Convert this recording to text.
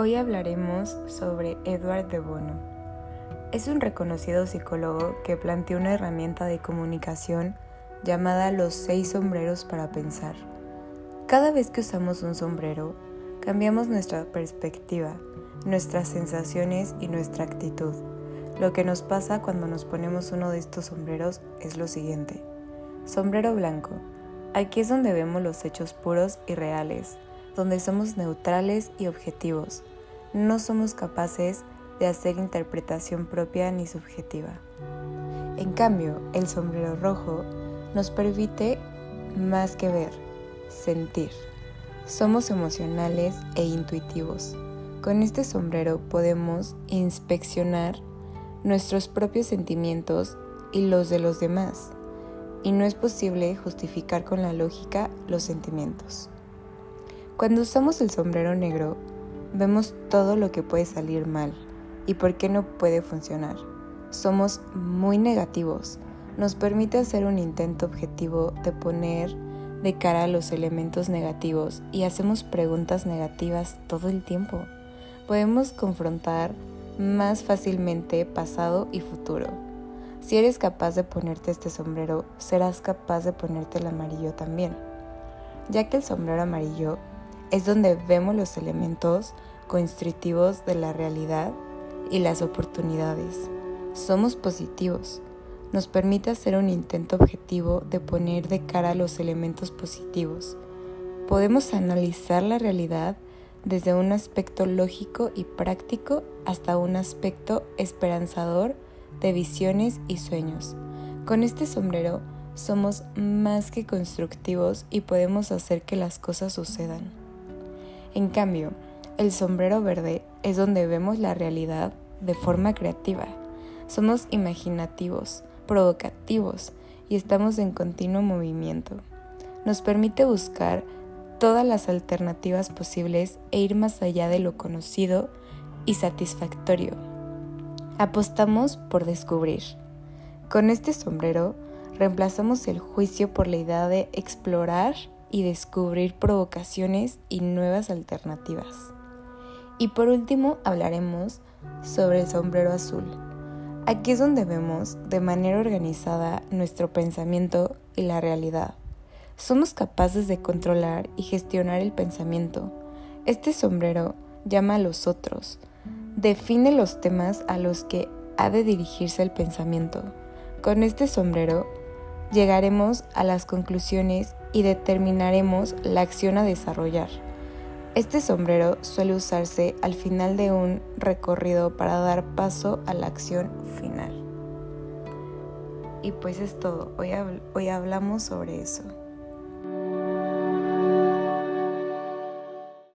Hoy hablaremos sobre Edward de Bono. Es un reconocido psicólogo que planteó una herramienta de comunicación llamada los seis sombreros para pensar. Cada vez que usamos un sombrero, cambiamos nuestra perspectiva, nuestras sensaciones y nuestra actitud. Lo que nos pasa cuando nos ponemos uno de estos sombreros es lo siguiente. Sombrero blanco. Aquí es donde vemos los hechos puros y reales, donde somos neutrales y objetivos. No somos capaces de hacer interpretación propia ni subjetiva. En cambio, el sombrero rojo nos permite más que ver, sentir. Somos emocionales e intuitivos. Con este sombrero podemos inspeccionar nuestros propios sentimientos y los de los demás, y no es posible justificar con la lógica los sentimientos. Cuando usamos el sombrero negro, vemos todo lo que puede salir mal y por qué no puede funcionar. Somos muy negativos. Nos permite hacer un intento objetivo de poner de cara a los elementos negativos y hacemos preguntas negativas todo el tiempo. Podemos confrontar más fácilmente pasado y futuro. Si eres capaz de ponerte este sombrero, serás capaz de ponerte el amarillo también, ya que el sombrero amarillo es donde vemos los elementos constitutivos de la realidad y las oportunidades. Somos positivos. Nos permite hacer un intento objetivo de poner de cara los elementos positivos. Podemos analizar la realidad desde un aspecto lógico y práctico hasta un aspecto esperanzador de visiones y sueños. Con este sombrero somos más que constructivos y podemos hacer que las cosas sucedan. En cambio, el sombrero verde es donde vemos la realidad de forma creativa. Somos imaginativos, provocativos y estamos en continuo movimiento. Nos permite buscar todas las alternativas posibles e ir más allá de lo conocido y satisfactorio. Apostamos por descubrir. Con este sombrero reemplazamos el juicio por la idea de explorar y descubrir provocaciones y nuevas alternativas. Y por último hablaremos sobre el sombrero azul. Aquí es donde vemos de manera organizada nuestro pensamiento y la realidad. Somos capaces de controlar y gestionar el pensamiento. Este sombrero llama a los otros, define los temas a los que ha de dirigirse el pensamiento. Con este sombrero llegaremos a las conclusiones y determinaremos la acción a desarrollar. Este sombrero suele usarse al final de un recorrido para dar paso a la acción final. Y pues es todo, hoy, hoy hablamos sobre eso.